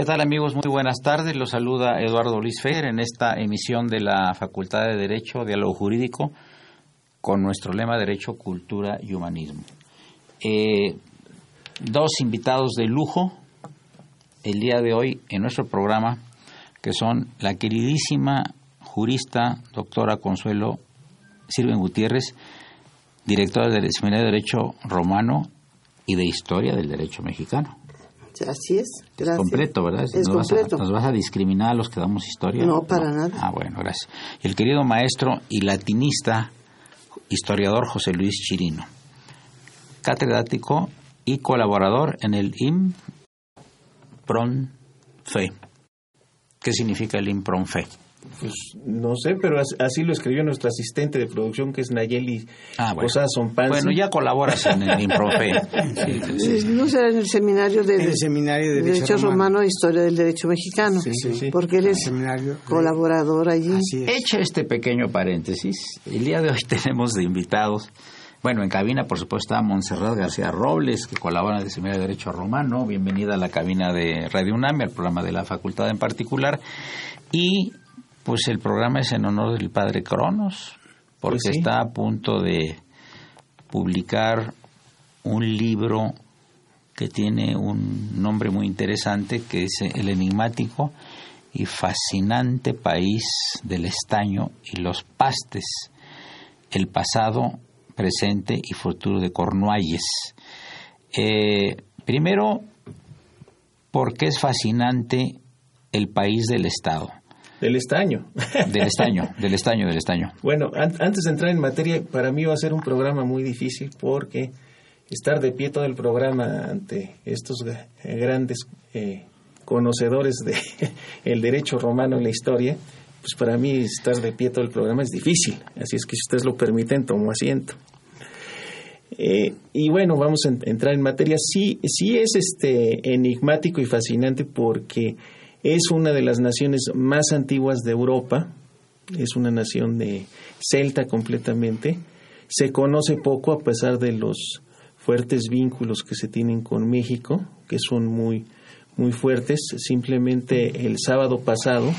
¿Qué tal amigos? Muy buenas tardes. Los saluda Eduardo Luis Fer en esta emisión de la Facultad de Derecho, Diálogo Jurídico, con nuestro lema Derecho, Cultura y Humanismo. Eh, dos invitados de lujo el día de hoy en nuestro programa, que son la queridísima jurista doctora Consuelo Sirven Gutiérrez, directora del Seminario de Derecho Romano y de Historia del Derecho Mexicano. Así es, gracias. completo, ¿verdad? Es ¿Nos completo. Vas a, ¿Nos vas a discriminar a los que damos historia? No, para nada. Ah, bueno, gracias. El querido maestro y latinista, historiador José Luis Chirino, catedrático y colaborador en el IMPRONFE. ¿Qué significa el IMPRONFE? Pues no sé, pero as- así lo escribió nuestro asistente de producción, que es Nayeli Ah, bueno. Posada Sompanzi. Bueno, ya colaboras en el IMPRONFE. Sí, sí, sí. No será en el seminario de, En el seminario de Derecho, Derecho Romano Romano. e Historia del Derecho Mexicano. Sí, sí, sí. Porque eres Seminario. colaborador allí. Es. Hecho este pequeño paréntesis, el día de hoy tenemos de invitados, bueno, en cabina por supuesto está Montserrat García Robles, que colabora en el Seminario de Derecho Romano, bienvenida a la cabina de Radio UNAM, al programa de la facultad en particular, y pues el programa es en honor del padre Cronos, porque Pues sí. está a punto de publicar un libro que tiene un nombre muy interesante, que es El enigmático y fascinante país del estaño y los pastes, el pasado, presente y futuro de Cornualles. Eh, primero, ¿por qué es fascinante el país del Estado? Del estaño. Del estaño, del estaño, del estaño. Bueno, an- antes de entrar en materia, para mí va a ser un programa muy difícil porque estar de pie todo el programa ante estos eh, grandes eh, conocedores de el derecho romano en la historia, pues para mí estar de pie todo el programa es difícil. Así es que si ustedes lo permiten, tomo asiento. Eh, y bueno, vamos a en- entrar en materia. Sí, sí es este enigmático y fascinante porque es una de las naciones más antiguas de Europa. Es una nación de celta completamente. Se conoce poco a pesar de los fuertes vínculos que se tienen con México, que son muy muy fuertes. Simplemente el sábado pasado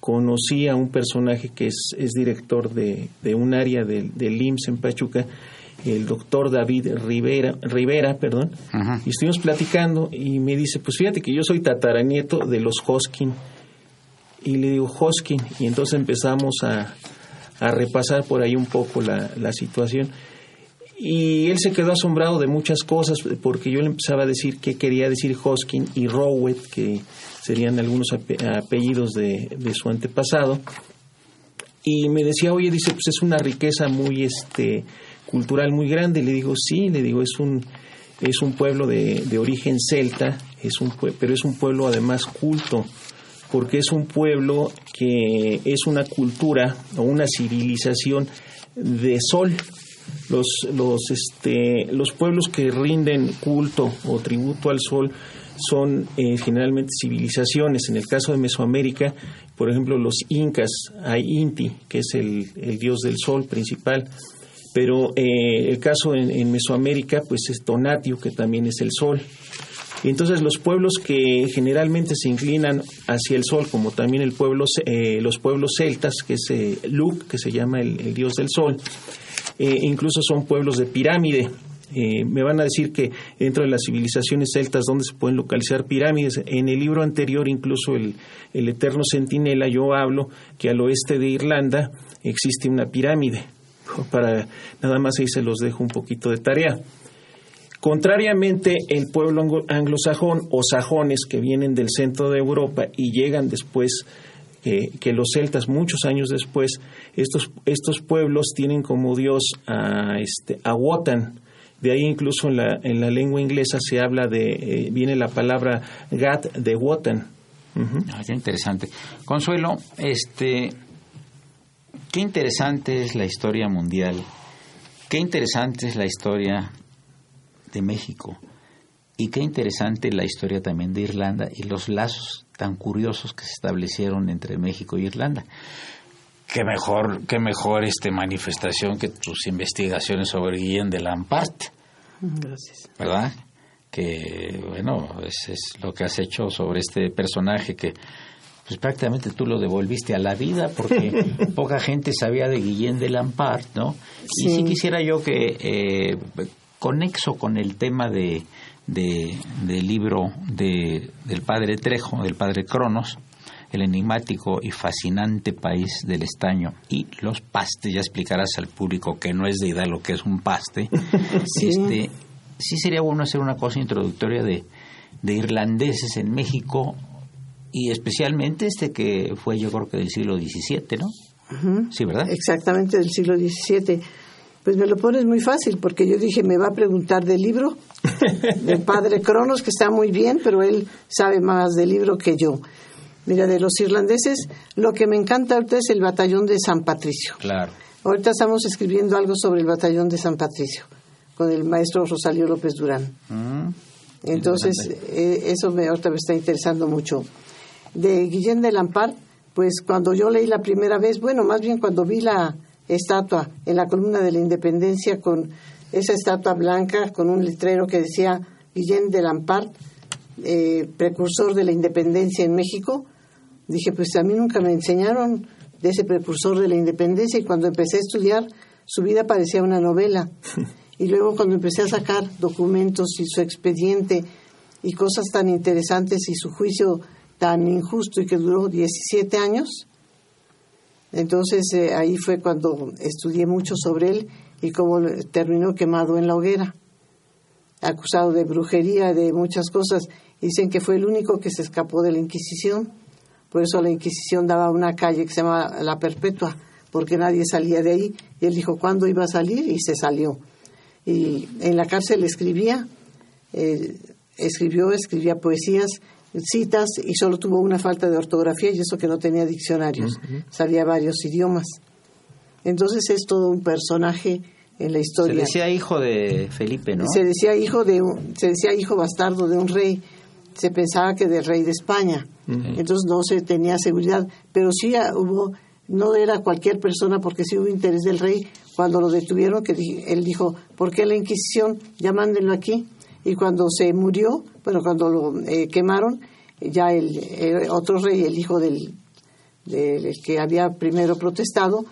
conocí a un personaje que es, es director de, de un área del, del IMSS en Pachuca el doctor David Rivera, Rivera perdón, Ajá. y estuvimos platicando y me dice, pues fíjate que yo soy tataranieto de los Hoskin. Y le digo, Hoskin, y entonces empezamos a, a repasar por ahí un poco la, la situación. Y él se quedó asombrado de muchas cosas porque yo le empezaba a decir qué quería decir Hoskin y Rowett, que serían algunos ape- apellidos de, de su antepasado. Y me decía, oye, dice, pues es una riqueza muy este cultural muy grande. Le digo, sí, le digo, es un, es un pueblo de, de origen celta, es un pero es un pueblo además culto, porque es un pueblo que es una cultura o una civilización de sol. Los, los, este, los pueblos que rinden culto o tributo al sol son eh, generalmente civilizaciones. En el caso de Mesoamérica, por ejemplo, los incas, hay Inti, que es el dios del sol principal. Pero eh, el caso en, Mesoamérica, pues es Tonatio, que también es el sol. Entonces los pueblos que generalmente se inclinan hacia el sol, como también el pueblo, eh, los pueblos celtas, que es eh, Luc, que se llama el, dios del sol, eh, incluso son pueblos de pirámide. Eh, me van a decir que dentro de las civilizaciones celtas, ¿dónde se pueden localizar pirámides? En el libro anterior, incluso el, el Eterno Centinela, yo hablo que al oeste de Irlanda existe una pirámide. Para nada más ahí se los dejo un poquito de tarea. Contrariamente, el pueblo anglo- anglosajón o sajones que vienen del centro de Europa y llegan después eh, que los celtas, muchos años después, estos, estos pueblos tienen como dios a, este, a Wotan. De ahí incluso en la, en la lengua inglesa se habla de, eh, viene la palabra Gat de Wotan. Ah, qué interesante. Consuelo, este, qué interesante es la historia mundial, qué interesante es la historia de México y qué interesante la historia también de Irlanda y los lazos tan curiosos que se establecieron entre México y Irlanda. Qué mejor, qué mejor este manifestación que tus investigaciones sobre Guillén de Lampart. Gracias. ¿verdad? Que, bueno, es, es lo que has hecho sobre este personaje que, pues prácticamente tú lo devolviste a la vida porque poca gente sabía de Guillén de Lampart, ¿no? Y Sí. sí quisiera yo que, eh, conexo con el tema de, de- del libro de, del padre Trejo, del padre Cronos, el enigmático y fascinante país del estaño y los pastes, ya explicarás al público que no es de Hidalgo, que es un paste, Sí. este, sí sería bueno hacer una cosa introductoria de, de irlandeses en México y especialmente este que fue yo creo que del siglo XVII, ¿no? Sí, ¿verdad? Exactamente, del siglo XVII. Pues me lo pones muy fácil, porque yo dije, me va a preguntar del libro del padre Cronos, que está muy bien, pero él sabe más del libro que yo. Mira, de los irlandeses, lo que me encanta ahorita es el batallón de San Patricio. Claro. Ahorita estamos escribiendo algo sobre el batallón de San Patricio, con el maestro Rosalío López Durán. Mm, Entonces, eh, eso me, ahorita me está interesando mucho. De Guillén de Lampard, pues cuando yo leí la primera vez, bueno, más bien cuando vi la estatua en la columna de la Independencia con esa estatua blanca con un letrero que decía Guillén de Lampard, eh, precursor de la independencia en México, dije, pues a mí nunca me enseñaron de ese precursor de la independencia y cuando empecé a estudiar, su vida parecía una novela. Y luego cuando empecé a sacar documentos y su expediente y cosas tan interesantes y su juicio tan injusto y que duró 17 años, entonces eh, ahí fue cuando estudié mucho sobre él y cómo terminó quemado en la hoguera, acusado de brujería, de muchas cosas. Dicen que fue el único que se escapó de la Inquisición. Por eso la Inquisición daba una calle que se llama La Perpetua, porque nadie salía de ahí. Y él dijo, ¿cuándo iba a salir? Y se salió. Y en la cárcel escribía, eh, escribió, escribía poesías, citas, y solo tuvo una falta de ortografía, y eso que no tenía diccionarios. Sabía varios idiomas. Entonces es todo un personaje en la Se historia. decía hijo de Felipe, ¿no? Se decía hijo de un- se decía hijo bastardo de un rey. Se pensaba que del rey de España. Entonces no se tenía seguridad, pero sí hubo no era cualquier persona porque sí hubo interés del rey cuando lo detuvieron que él dijo, ¿por qué la Inquisición? Ya mándenlo aquí. Y cuando se murió, bueno, cuando lo eh, quemaron, ya el, el otro rey, el hijo del, del que había primero protestado,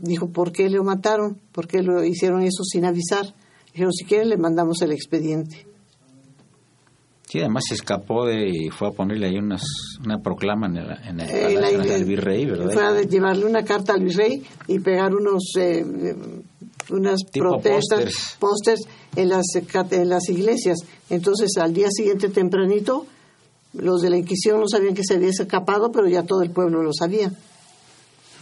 Dijo, ¿por qué lo mataron? ¿Por qué lo hicieron eso sin avisar? Dijeron, si quieren le mandamos el expediente. Sí, además se escapó de, y fue a ponerle ahí unas, una proclama en el, en el Eh, palacio la- del virrey, ¿verdad? Fue a llevarle una carta al virrey y pegar unos eh, eh, unas protestas, pósters en las en las iglesias. Entonces, al día siguiente tempranito, los de la Inquisición no sabían que se había escapado, pero ya todo el pueblo lo sabía.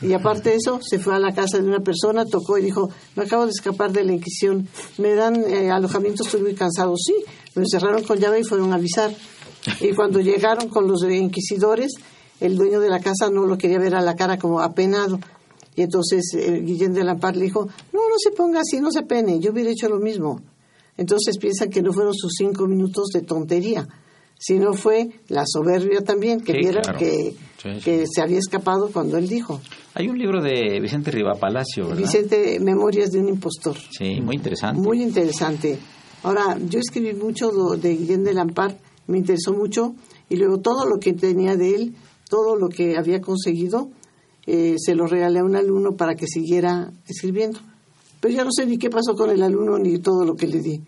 Y aparte de eso, se fue a la casa de una persona, tocó y dijo, me acabo de escapar de la Inquisición, me dan eh, alojamiento, estoy muy cansado. Sí, lo encerraron con llave y fueron a avisar. Y cuando llegaron con los inquisidores, el dueño de la casa no lo quería ver a la cara como apenado. Y entonces eh, Guillén de Lampar le dijo, no, no se ponga así, no se pene, yo hubiera hecho lo mismo. Entonces piensan que no fueron sus cinco minutos de tontería, sino fue la soberbia también, que Sí, vieron claro. que, Sí, sí. que se había escapado cuando él dijo. Hay un libro de Vicente Rivapalacio, ¿verdad? Vicente, Memorias de un impostor. Sí, muy interesante. Muy interesante. Ahora, yo escribí mucho de Guillén de Lampard, me interesó mucho, y luego todo lo que tenía de él, todo lo que había conseguido, eh, se lo regalé a un alumno para que siguiera escribiendo. Pero ya no sé ni qué pasó con el alumno ni todo lo que le di.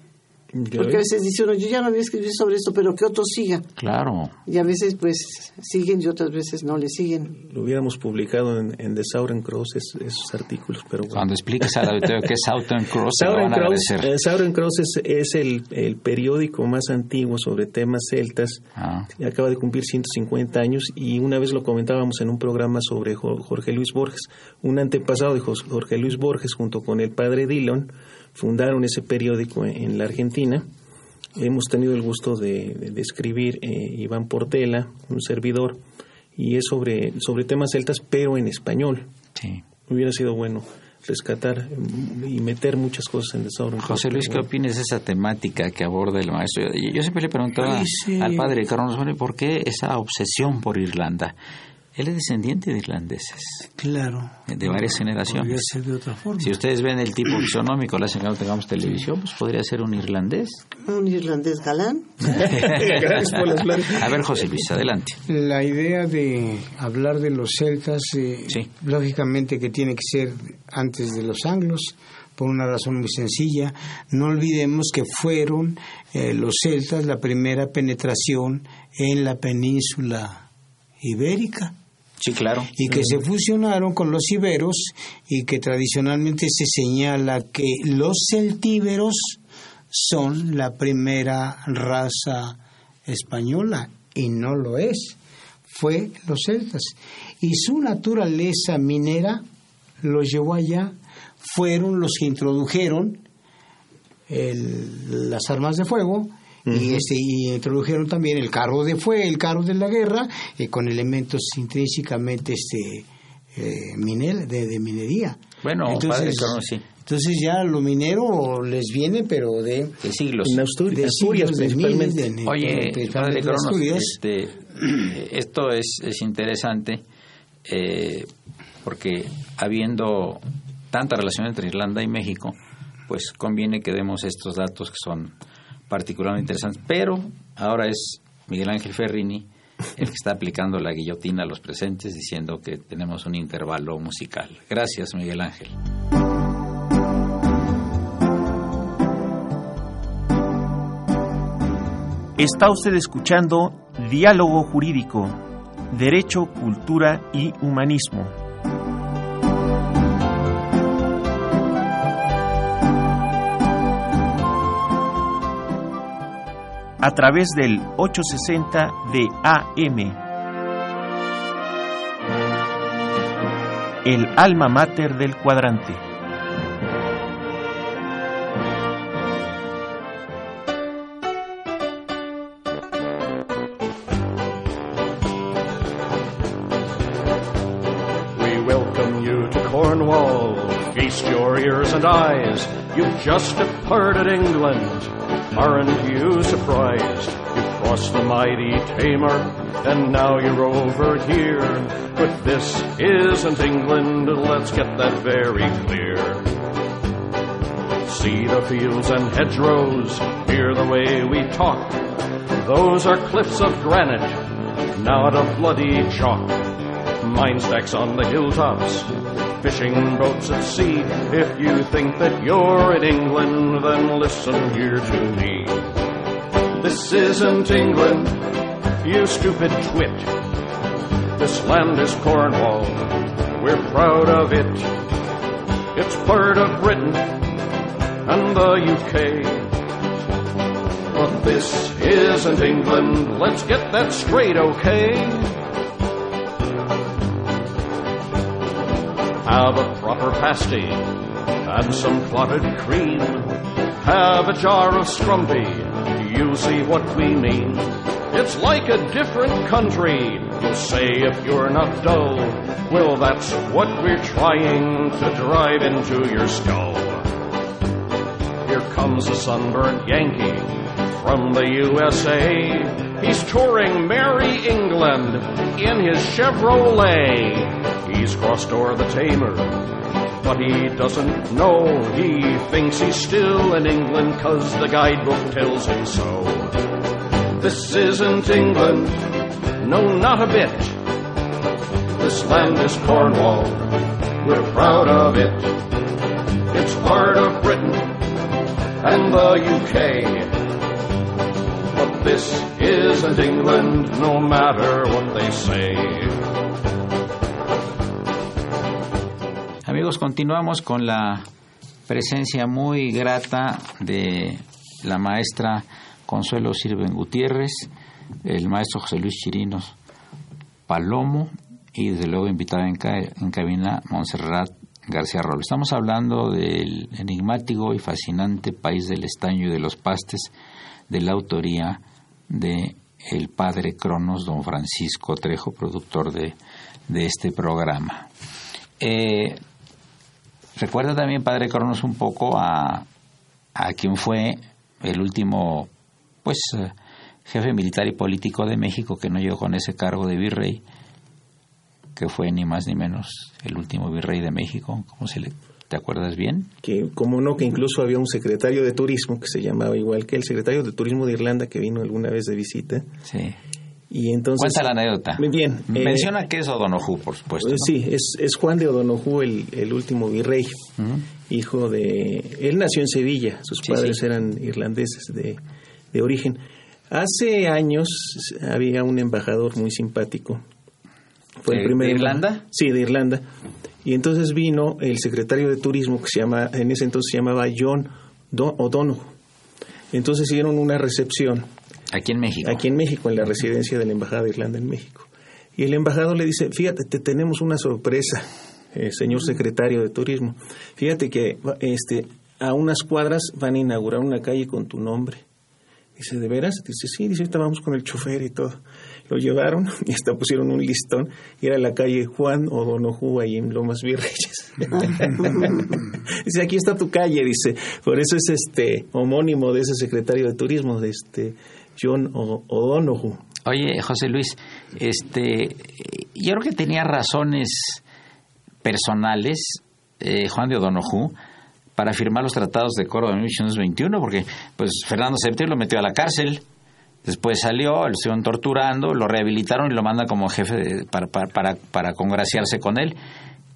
Porque a veces dice uno, yo ya no voy a escribir sobre esto, pero que otro siga. Claro. Y a veces, pues, siguen y otras veces no le siguen. Lo hubiéramos publicado en, en The Sauron Cross es- esos artículos, pero bueno. Cuando expliques al auditorio qué es Southern Cross, se lo Sauron van a Cross, agradecer. eh, Sauron Cross es, es el, el periódico más antiguo sobre temas celtas. Ah. Acaba de cumplir 150 años y una vez lo comentábamos en un programa sobre Jo- Jorge Luis Borges. Un antepasado de Jorge Luis Borges junto con el padre Dillon fundaron ese periódico en, la Argentina. Hemos tenido el gusto de, de- de escribir eh, Iván Portela, un servidor, y es sobre, sobre temas celtas, pero en español. Sí. Hubiera sido bueno rescatar mm, y meter muchas cosas en Cross, José Luis, ¿qué opinas de esa temática que aborda el maestro? Yo, siempre le preguntaba Ay, sí. al padre Carlos por qué esa obsesión por Irlanda. Él es descendiente de irlandeses, Claro. de varias Podría generaciones. ser de otra forma. Si ustedes ven el tipo fisonómico, la señora que no tengamos televisión, pues podría ser un irlandés. Un irlandés galán. Gracias por las flores. A ver, José Luis, adelante. La idea de hablar de los celtas, eh, Sí. lógicamente que tiene que ser antes de los anglos, por una razón muy sencilla. No olvidemos que fueron eh, los celtas la primera penetración en la península ibérica Sí, claro. y que se fusionaron con los iberos y que tradicionalmente se señala que los celtíberos son la primera raza española y no lo es, fue los celtas. Y su naturaleza minera los llevó allá, fueron los que introdujeron el- las armas de fuego y, este, y introdujeron también el carro de fuego, el carro de la guerra, eh, con elementos intrínsecamente este, eh, minel- de, de minería. Bueno, padre Carlos, sí. entonces ya lo minero les viene, pero de, De siglos. En Asturias, de Asturias siglos, de miles, Oye, padre de Cronos, Asturias. este, esto es, es interesante eh, porque habiendo tanta relación entre Irlanda y México, pues conviene que demos estos datos que son particularmente interesantes. Pero ahora es Miguel Ángel Ferrini el que está aplicando la guillotina a los presentes diciendo que tenemos un intervalo musical. Gracias, Miguel Ángel. Está usted escuchando Diálogo Jurídico, Derecho, Cultura y Humanismo. A través del 860 de AM. El alma mater del cuadrante. We welcome you to Cornwall. Feast your ears and eyes. You've just departed England. Aren't you surprised? You've crossed the mighty Tamar, and now you're over here. But this isn't England. Let's get that very clear. See the fields and hedgerows, hear the way we talk. Those are cliffs of granite, not a bloody chalk. Mine stacks on the hilltops, fishing boats at sea. If you think that you're in England, then listen here to me. This isn't England, you stupid twit. This land is Cornwall, we're proud of it. It's part of Britain and the UK. But this isn't England, let's get that straight, okay? Have a proper pasty and some clotted cream. Have a jar of scrumpy, you see what we mean. It's like a different country, you'll say if you're not dull. Well, that's what we're trying to drive into your skull. Here comes a sunburned Yankee from the USA. He's touring Merry England in his Chevrolet. He's crossed o'er the Tamer, but he doesn't know. He thinks he's still in England, cause the guidebook tells him so. This isn't England, no, not a bit. This land is Cornwall, we're proud of it. It's part of Britain and the UK. But this isn't England, no matter what they say. Amigos, continuamos con la presencia muy grata de la maestra Consuelo Sirven Gutiérrez, el maestro José Luis Chirinos Palomo y desde luego invitada en, ca en cabina Montserrat García Robles. Estamos hablando del enigmático y fascinante país del estaño y de los pastes de la autoría de el padre Cronos, don Francisco Trejo, productor de, de este programa. Eh, recuerda también, padre Cronos, un poco a, a quien fue el último, pues, eh, jefe militar y político de México que no llegó con ese cargo de virrey, que fue ni más ni menos el último virrey de México, ¿cómo se le ¿Te acuerdas bien? Que, como no, que incluso había un secretario de turismo que se llamaba igual que el secretario de turismo de Irlanda que vino alguna vez de visita. Sí. Y entonces, Cuenta la anécdota. Muy bien. Menciona eh, que es O'Donoghue, por supuesto. ¿no? Sí, es, es Juan de O'Donoghue, el, el último virrey, uh -huh. hijo de... Él nació en Sevilla, sus sí, padres sí. eran irlandeses de, de origen. Hace años había un embajador muy simpático. Fue ¿De, el primer ¿De Irlanda? Sí, de Irlanda. Y entonces vino el secretario de turismo que se llama, en ese entonces se llamaba John O'Donoghue. Entonces hicieron una recepción. Aquí en México. Aquí en México, en la residencia de la Embajada de Irlanda en México. Y el embajador le dice, fíjate, te tenemos una sorpresa, eh, señor secretario de turismo. Fíjate que este, a unas cuadras van a inaugurar una calle con tu nombre. Dice, ¿de veras? Dice, sí, dice, ahorita vamos con el chofer y todo. Lo llevaron y hasta pusieron un listón y era la calle Juan O'Donoghue ahí en Lomas Virreyes. dice, aquí está tu calle, dice. Por eso es este homónimo de ese secretario de turismo, de este John O'Donoghue. Oye, José Luis, este, yo creo que tenía razones personales, eh, Juan de O'Donoghue, para firmar los tratados de Córdoba de 1821, porque pues Fernando VII lo metió a la cárcel, después salió, lo estuvieron torturando, lo rehabilitaron y lo mandan como jefe de, para, para, para congraciarse con él.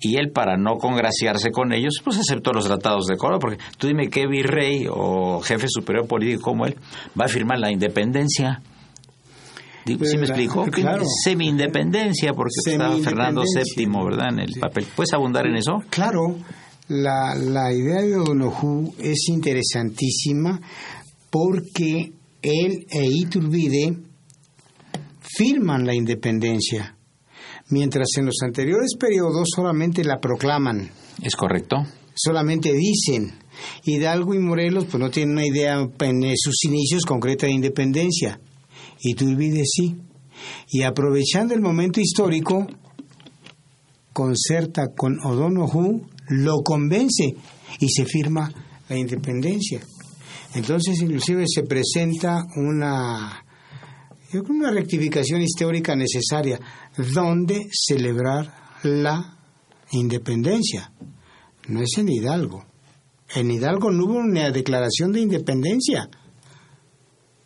Y él, para no congraciarse con ellos, pues aceptó los tratados de Córdoba, porque tú dime qué virrey o jefe superior político como él va a firmar la independencia. ¿Sí me explico? Claro. Semi-independencia, porque estaba Fernando VII, ¿verdad? En el Sí. papel. ¿Puedes abundar en eso? Claro, la, la idea de O'Donoghue es interesantísima porque él e Iturbide firman la independencia, mientras en los anteriores periodos solamente la proclaman, Es correcto. solamente dicen. Hidalgo y Morelos pues no tienen una idea en sus inicios concreta de independencia. Iturbide sí. Y aprovechando el momento histórico, concerta con O'Donoghue, lo convence y se firma la independencia. Entonces, inclusive se presenta una, yo creo una rectificación histórica necesaria, donde celebrar la independencia. No es en Hidalgo. En Hidalgo no hubo una declaración de independencia.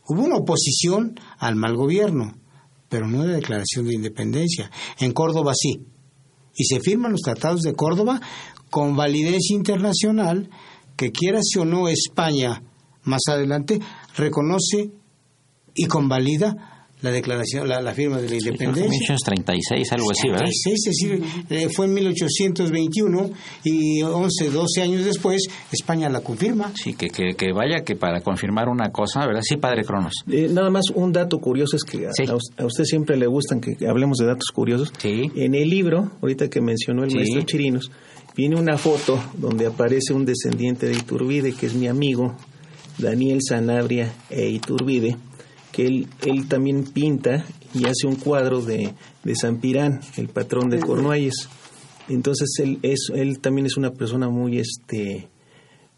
Hubo una oposición al mal gobierno, pero no una declaración de independencia. En Córdoba sí. y se firman los tratados de Córdoba con validez internacional que quiera si o no España más adelante reconoce y convalida la declaración, la, la firma de la independencia. 1936, algo así, ¿verdad? 36, es decir, eh, fue en 1821 y 11, 12 años después España la confirma. Sí, que, que, que vaya que para confirmar una cosa, ¿verdad? Sí, padre Cronos. Eh, nada más un dato curioso es que a- Sí. a, a usted siempre le gustan que hablemos de datos curiosos. Sí. En el libro, ahorita que mencionó el Sí. maestro Chirinos, viene una foto donde aparece un descendiente de Iturbide, que es mi amigo, Daniel Sanabria e Iturbide, que él, él también pinta y hace un cuadro de, de San Pirán, el patrón de Cornualles. Entonces él, es, él también es una persona muy, este,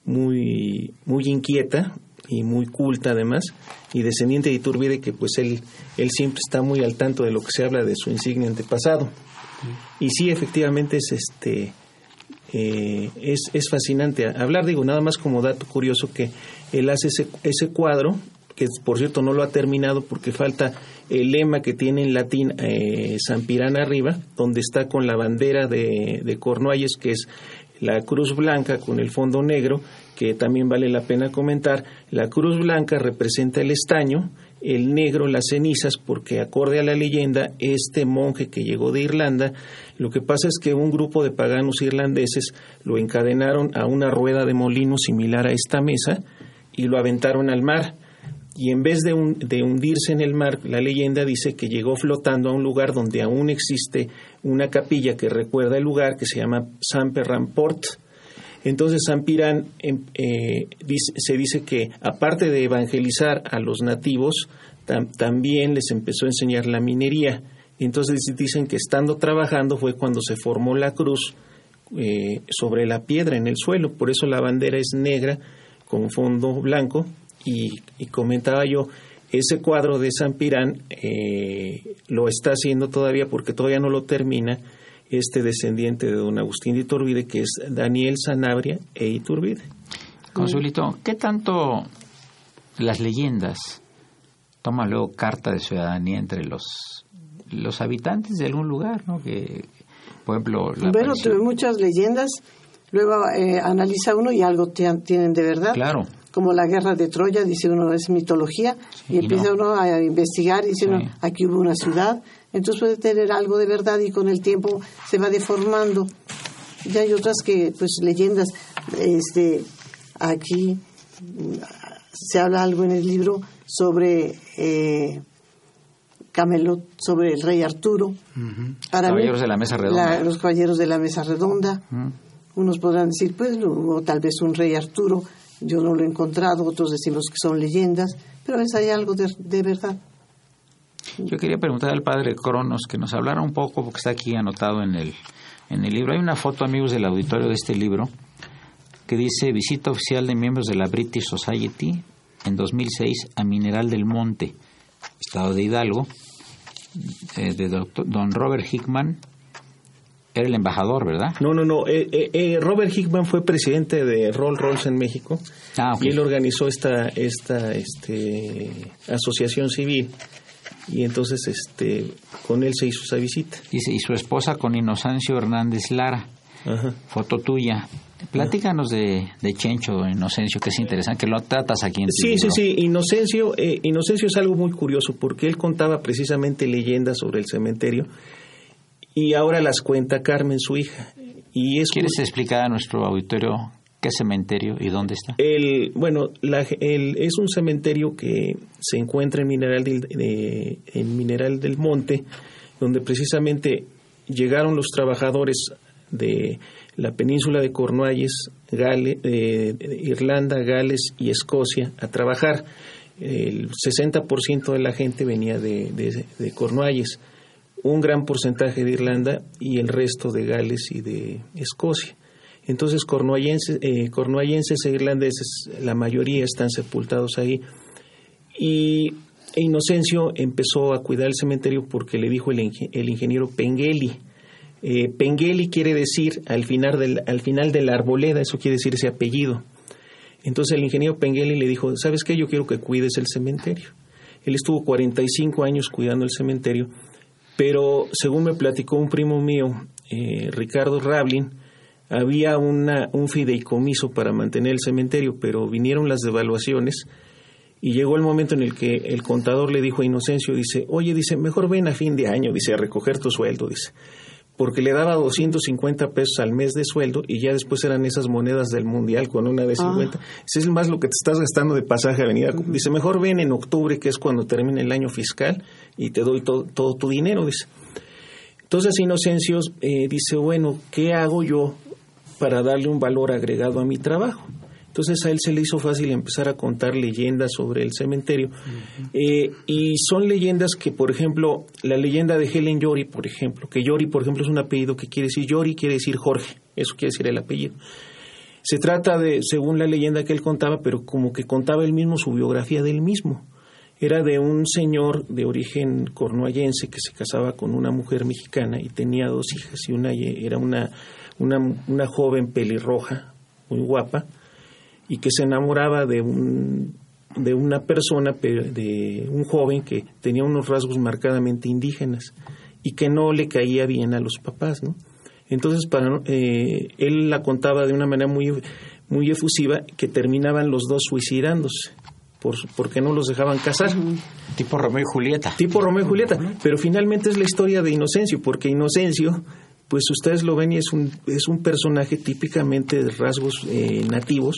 muy, muy inquieta y muy culta además, y descendiente de Iturbide, que pues él, él siempre está muy al tanto de lo que se habla de su insignia antepasado. Y sí, efectivamente es este eh, es, es fascinante hablar, digo, nada más como dato curioso que él hace ese, ese cuadro, que por cierto no lo ha terminado porque falta el lema que tiene en latín eh, San Pirán arriba, donde está con la bandera de, de Cornualles, que es la cruz blanca con el fondo negro, que también vale la pena comentar. La cruz blanca representa el estaño, el negro las cenizas, porque acorde a la leyenda, este monje que llegó de Irlanda, lo que pasa es que un grupo de paganos irlandeses lo encadenaron a una rueda de molino similar a esta mesa y lo aventaron al mar. Y en vez de, un- de hundirse en el mar, la leyenda dice que llegó flotando a un lugar donde aún existe una capilla que recuerda el lugar, que se llama San Perran Port. Entonces San Pirán em, eh, se dice que aparte de evangelizar a los nativos, tam- también les empezó a enseñar la minería. Entonces dicen que estando trabajando fue cuando se formó la cruz eh, sobre la piedra en el suelo. Por eso la bandera es negra con fondo blanco. Y, y comentaba yo, ese cuadro de San Pirán eh, lo está haciendo todavía porque todavía no lo termina este descendiente de don Agustín de Iturbide, que es Daniel Sanabria e Iturbide. Consulito, ¿qué tanto las leyendas toman luego carta de ciudadanía entre los los habitantes de algún lugar, ¿no? Que, por ejemplo, la Bueno, aparición- tuve muchas leyendas, luego eh, analiza uno y algo te- tienen de verdad. Claro. Como la guerra de Troya, dice uno, es mitología, Sí, y empieza no. uno a investigar y dice Sí. uno, aquí hubo una ciudad, entonces puede tener algo de verdad y con el tiempo se va deformando. Y hay otras que, pues, leyendas, este, aquí mm, se habla algo en el libro sobre eh, Camelot, sobre el rey Arturo. Para mí, Caballeros de la Mesa Redonda. la- los caballeros de la mesa redonda. Unos podrán decir, pues, o tal vez un rey Arturo, yo no lo he encontrado, otros decimos que son leyendas, pero a veces hay algo de, de verdad. Yo quería preguntar al padre Cronos que nos hablara un poco, porque está aquí anotado en el, en el libro. Hay una foto, amigos del auditorio, de este libro que dice visita oficial de miembros de la British Society en 2006 a Mineral del Monte, estado de Hidalgo, eh, de doctor- don Robert Hickman. Era el embajador, ¿verdad? No, no, no. eh, eh, eh, Robert Hickman fue presidente de Rolls Royce en México Ah, ok. y él organizó esta, esta este, asociación civil y entonces este, con él se hizo esa visita. Y su esposa con Inocencio Hernández Lara. Ajá. Foto tuya. Platícanos de, de Chencho, Inocencio, que es interesante, que lo tratas aquí en Sí, sí, sí. Inocencio, eh, Inocencio es algo muy curioso porque él contaba precisamente leyendas sobre el cementerio y ahora las cuenta Carmen, su hija. Y es ¿Quieres explicar a nuestro auditorio qué cementerio y dónde está? El, bueno, la- el- es un cementerio que se encuentra en Mineral del, de- en Mineral del Monte, donde precisamente llegaron los trabajadores de la península de Cornualles, Gale- eh, Irlanda, Gales y Escocia a trabajar. El 60% de la gente venía de, de, de Cornualles, un gran porcentaje de Irlanda y el resto de Gales y de Escocia. Entonces, eh, cornuallenses e irlandeses, la mayoría están sepultados ahí. Y e Inocencio empezó a cuidar el cementerio porque le dijo el, inge- el ingeniero Pengeli. Eh, Pengeli quiere decir al final, del, al final de la arboleda, eso quiere decir ese apellido. Entonces el ingeniero Pengeli le dijo, ¿sabes qué? Yo quiero que cuides el cementerio. Él estuvo 45 años cuidando el cementerio, pero según me platicó un primo mío, eh, Ricardo Rablin, había una, un fideicomiso para mantener el cementerio, pero vinieron las devaluaciones y llegó el momento en el que el contador le dijo a Inocencio, dice, oye, dice, mejor ven a fin de año, dice, a recoger tu sueldo, dice, porque le daba 250 pesos al mes de sueldo y ya después eran esas monedas del mundial con una de 50. Ese es más lo que te estás gastando de pasaje a venir. Dice, mejor ven en octubre, que es cuando termina el año fiscal, y te doy todo, todo tu dinero, dice. Entonces Inocencio eh, dice, bueno, ¿qué hago yo para darle un valor agregado a mi trabajo? Entonces a él se le hizo fácil empezar a contar leyendas sobre el cementerio. Eh, y son leyendas que, por ejemplo, la leyenda de Helen Yori, por ejemplo, que Yori, por ejemplo, es un apellido que quiere decir Yori, quiere decir Jorge, eso quiere decir el apellido. Se trata de, según la leyenda que él contaba, pero como que contaba él mismo su biografía del mismo. Era de un señor de origen cornuallense que se casaba con una mujer mexicana y tenía dos hijas y una era una, una, una joven pelirroja, muy guapa, y que se enamoraba de un de una persona, de un joven que tenía unos rasgos marcadamente indígenas y que no le caía bien a los papás, ¿no? Entonces, para, eh, él la contaba de una manera muy, muy efusiva que terminaban los dos suicidándose por, porque no los dejaban casar. Tipo Romeo y Julieta. Tipo Romeo y Julieta. Pero finalmente es la historia de Inocencio, porque Inocencio, pues ustedes lo ven y es un, es un personaje típicamente de rasgos eh, nativos,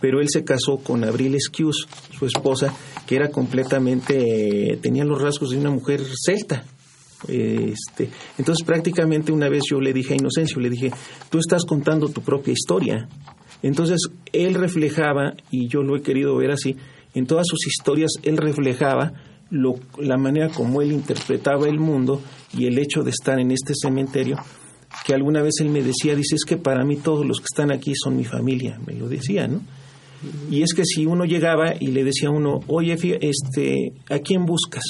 pero él se casó con Abril Esquius, su esposa, que era completamente, tenía los rasgos de una mujer celta. Este, entonces prácticamente una vez yo le dije a Inocencio, le dije, tú estás contando tu propia historia. Entonces él reflejaba, y yo lo he querido ver así, en todas sus historias él reflejaba lo, la manera como él interpretaba el mundo y el hecho de estar en este cementerio, que alguna vez él me decía, dice, es que para mí todos los que están aquí son mi familia, me lo decía, ¿no? Y es que si uno llegaba y le decía a uno, oye, este, ¿a quién buscas?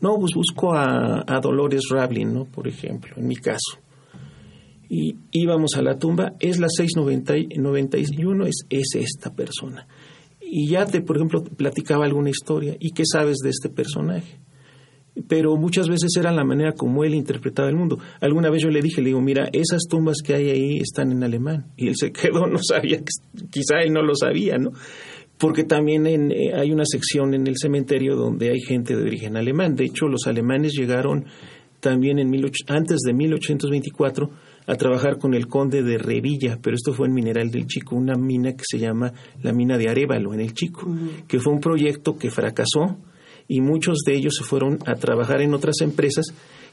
No, pues busco a, Dolores Rablin, ¿no? Por ejemplo, en mi caso. Y íbamos a la tumba, es la 691, es, es esta persona. Y ya te, por ejemplo, platicaba alguna historia. ¿Y qué sabes de este personaje? Pero muchas veces era la manera como él interpretaba el mundo. Alguna vez yo le dije, le digo, mira, esas tumbas que hay ahí están en alemán. Y él se quedó, no sabía, quizá él no lo sabía, ¿no? Porque también en, eh, hay una sección en el cementerio donde hay gente de origen alemán. De hecho, los alemanes llegaron también en antes de 1824 a trabajar con el conde de Revilla, pero esto fue en Mineral del Chico, una mina que se llama la mina de Arevalo en el Chico, que fue un proyecto que fracasó y muchos de ellos se fueron a trabajar en otras empresas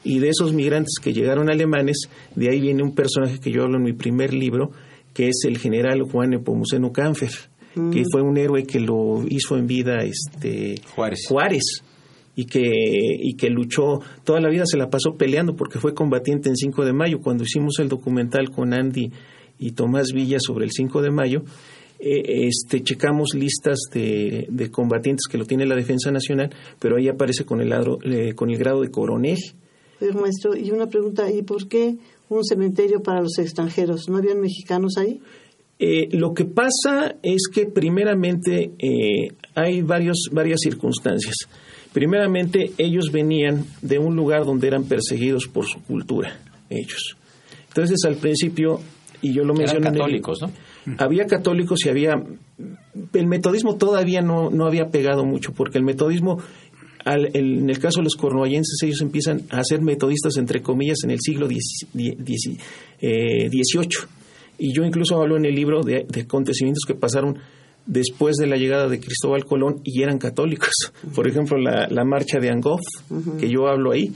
y de esos migrantes que llegaron alemanes, de ahí viene un personaje que yo hablo en mi primer libro, que es el general Juan Epomuceno Canfer, que fue un héroe que lo hizo en vida este Juárez. Juárez y que, y que luchó, toda la vida se la pasó peleando porque fue combatiente en 5 de mayo. Cuando hicimos el documental con Andy y Tomás Villa sobre el 5 de mayo, eh, este, checamos listas de, de, combatientes que lo tiene la Defensa Nacional, pero ahí aparece con el, eh, con el grado de coronel. maestro, y una pregunta, ¿y por qué un cementerio para los extranjeros? ¿No habían mexicanos ahí? Eh, lo que pasa es que primeramente hay varios, varias circunstancias. Primeramente, ellos venían de un lugar donde eran perseguidos por su cultura, ellos. Entonces, al principio, y yo lo mencioné... Eran católicos, ¿no? Había católicos y había... El metodismo todavía no, no había pegado mucho, porque el metodismo, en el caso de los cornuallenses, ellos empiezan a ser metodistas, entre comillas, en el siglo XVIII. Eh, y yo incluso hablo en el libro de, acontecimientos que pasaron después de la llegada de Cristóbal Colón y eran católicos. Por ejemplo, la, la marcha de Angof, que yo hablo ahí.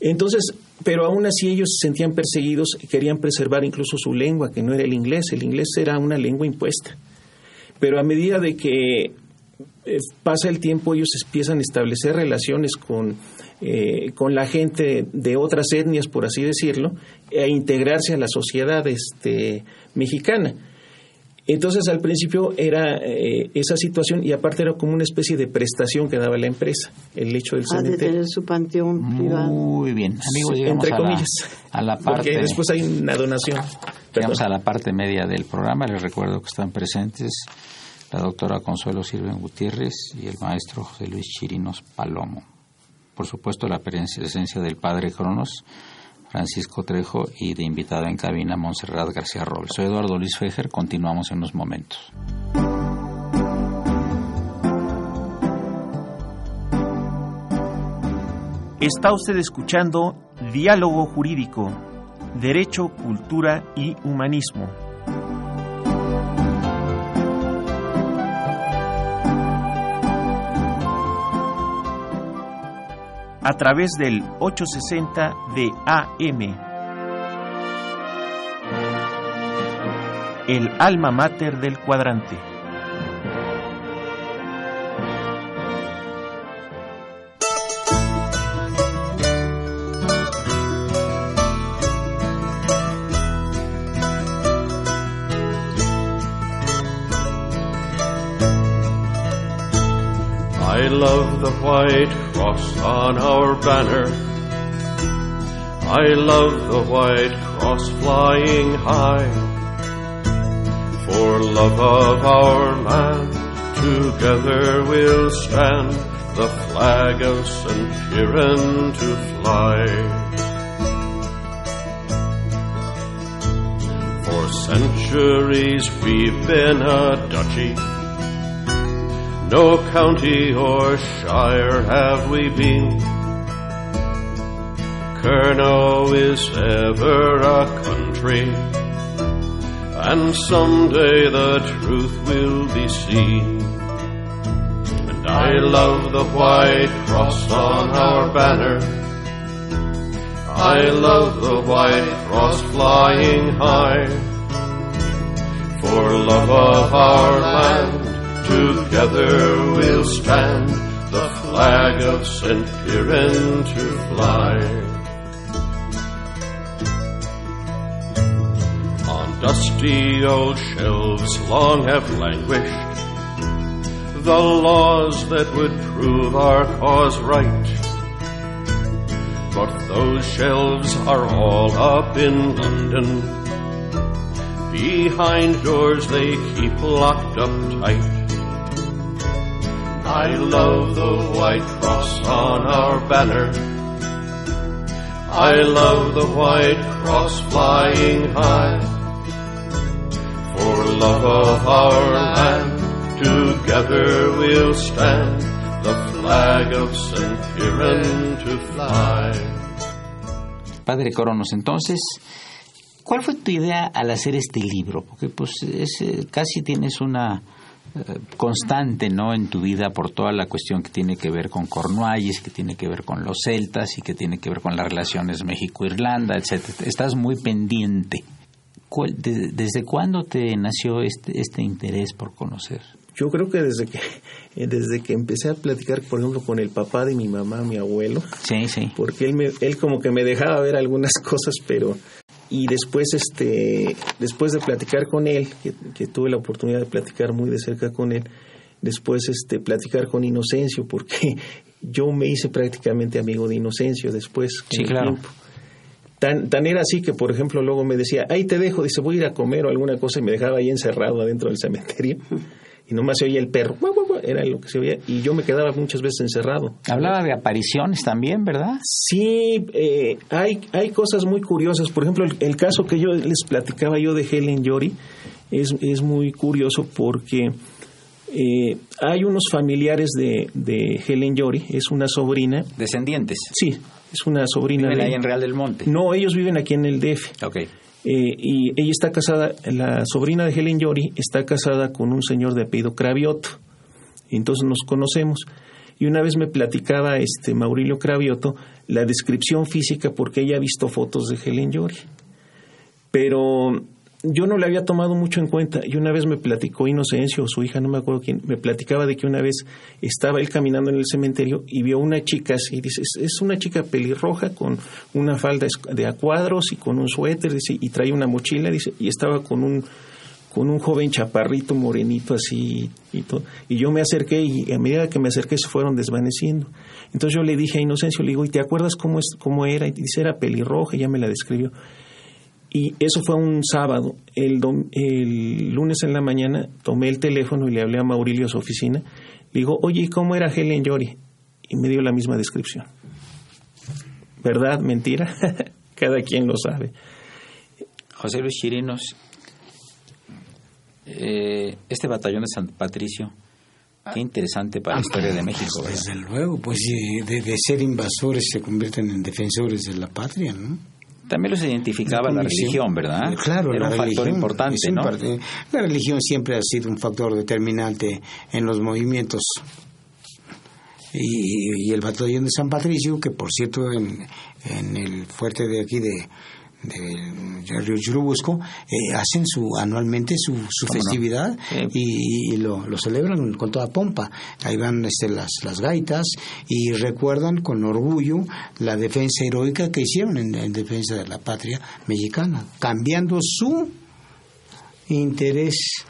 Entonces, pero aún así ellos se sentían perseguidos y querían preservar incluso su lengua, que no era el inglés, el inglés era una lengua impuesta. Pero a medida de que eh, pasa el tiempo, ellos empiezan a establecer relaciones con, eh, con la gente de otras etnias, por así decirlo, e integrarse a la sociedad este, mexicana. Entonces al principio era eh, esa situación y aparte era como una especie de prestación que daba la empresa, el hecho del ah, cementerio. de tener su panteón privado. Muy bien, amigos, llegamos Entre a, comillas, la, a la parte... Porque después hay una donación. Llegamos a la parte media del programa, les recuerdo que están presentes la doctora Consuelo Silven Gutiérrez y el maestro José Luis Chirinos Palomo. Por supuesto, la presencia del padre Cronos Francisco Trejo y de invitada en cabina Montserrat García Robles. Soy Eduardo Luis Fejer, continuamos en unos momentos. Está usted escuchando Diálogo Jurídico, Derecho, Cultura y Humanismo. A través del 860 de AM. El alma mater del cuadrante. I love the white cross on our banner. I love the white cross flying high. For love of our land, together we'll stand, the flag of St. Piran to fly. For centuries we've been a duchy. No county or shire have we been. Kernow is ever a country, and someday the truth will be seen. And I love the white cross on our banner. I love the white cross flying high. For love of our land, together we'll stand, the flag of St. Piran to fly. On dusty old shelves long have languished the laws that would prove our cause right. But those shelves are all up in London. Behind doors they keep locked up tight. I love the white cross on our banner. I love the white cross flying high. For love of our land, together we'll stand, the flag of St. Piran to fly. Padre Coronos, entonces, ¿cuál fue tu idea al hacer este libro? Porque pues es, eh, casi tienes una constante no en tu vida por toda la cuestión que tiene que ver con Cornualles, que tiene que ver con los celtas y que tiene que ver con las relaciones México-Irlanda, etcétera. Estás muy pendiente. ¿Cuál- de- ¿Desde cuándo te nació este, este interés por conocer? Yo creo que desde que eh, desde que empecé a platicar, por ejemplo, con el papá de mi mamá, mi abuelo, Sí, sí. porque él me, él como que me dejaba ver algunas cosas, pero y después este después de platicar con él, que, que tuve la oportunidad de platicar muy de cerca con él, después este platicar con Inocencio, porque yo me hice prácticamente amigo de Inocencio después. con Sí, el claro. tiempo. Tan, tan era así que, por ejemplo, luego me decía, ahí te dejo, dice, voy a ir a comer o alguna cosa, y me dejaba ahí encerrado adentro del cementerio. Y nomás se oía el perro, era lo que se oía, y yo me quedaba muchas veces encerrado. Hablaba de apariciones también, ¿verdad? Sí, eh, hay, hay cosas muy curiosas. Por ejemplo, el, el caso que yo les platicaba yo de Helen Yori es, es muy curioso porque eh, hay unos familiares de, de Helen Yori, es una sobrina, Descendientes. sí, es una sobrina Viven de... ahí en Real del Monte. No, ellos viven aquí en el DF. Ok. Eh, y ella está casada, la sobrina de Helen Yori está casada con un señor de apellido Cravioto. Entonces nos conocemos. Y una vez me platicaba este Maurilio Cravioto la descripción física porque ella ha visto fotos de Helen Yori. Pero yo no le había tomado mucho en cuenta. Y una vez me platicó Inocencio, su hija, no me acuerdo quién, me platicaba de que una vez estaba él caminando en el cementerio y vio una chica así. Dice, es, una chica pelirroja con una falda de a cuadros y con un suéter, dice, y trae una mochila, dice, y estaba con un con un joven chaparrito morenito así y todo. Y yo me acerqué y a medida que me acerqué se fueron desvaneciendo. Entonces yo le dije a Inocencio, le digo, ¿y te acuerdas cómo, es, cómo era? Y dice, era pelirroja, y ya me la describió. Y eso fue un sábado. El, dom- el lunes en la mañana tomé el teléfono y le hablé a Maurilio a su oficina. Le digo, oye, ¿y cómo era Helen Yori? Y me dio la misma descripción. ¿Verdad? ¿Mentira? cada quien lo sabe. José Luis Chirinos, eh, este batallón de San Patricio, qué interesante para la historia de México. Desde luego, pues eh, de, de ser invasores se convierten en defensores de la patria, ¿no? También los identificaba la religión, ¿verdad? Claro, Era la un factor importante, ¿no? parte- la religión siempre ha sido un factor determinante en los movimientos. Y, y el batallón de San Patricio, que por cierto en, en el fuerte de aquí de, de Río Churubusco, eh, hacen su anualmente su, su festividad Sí. y, y lo, lo celebran con toda pompa. Ahí van este, las, las gaitas y recuerdan con orgullo la defensa heroica que hicieron en, en defensa de la patria mexicana, cambiando su interés